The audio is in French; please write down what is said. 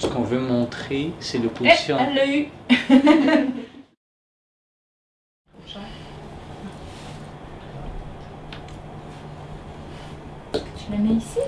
Ce qu'on veut montrer, c'est le Eh, position. elle l'a eu! Tu la mets ici?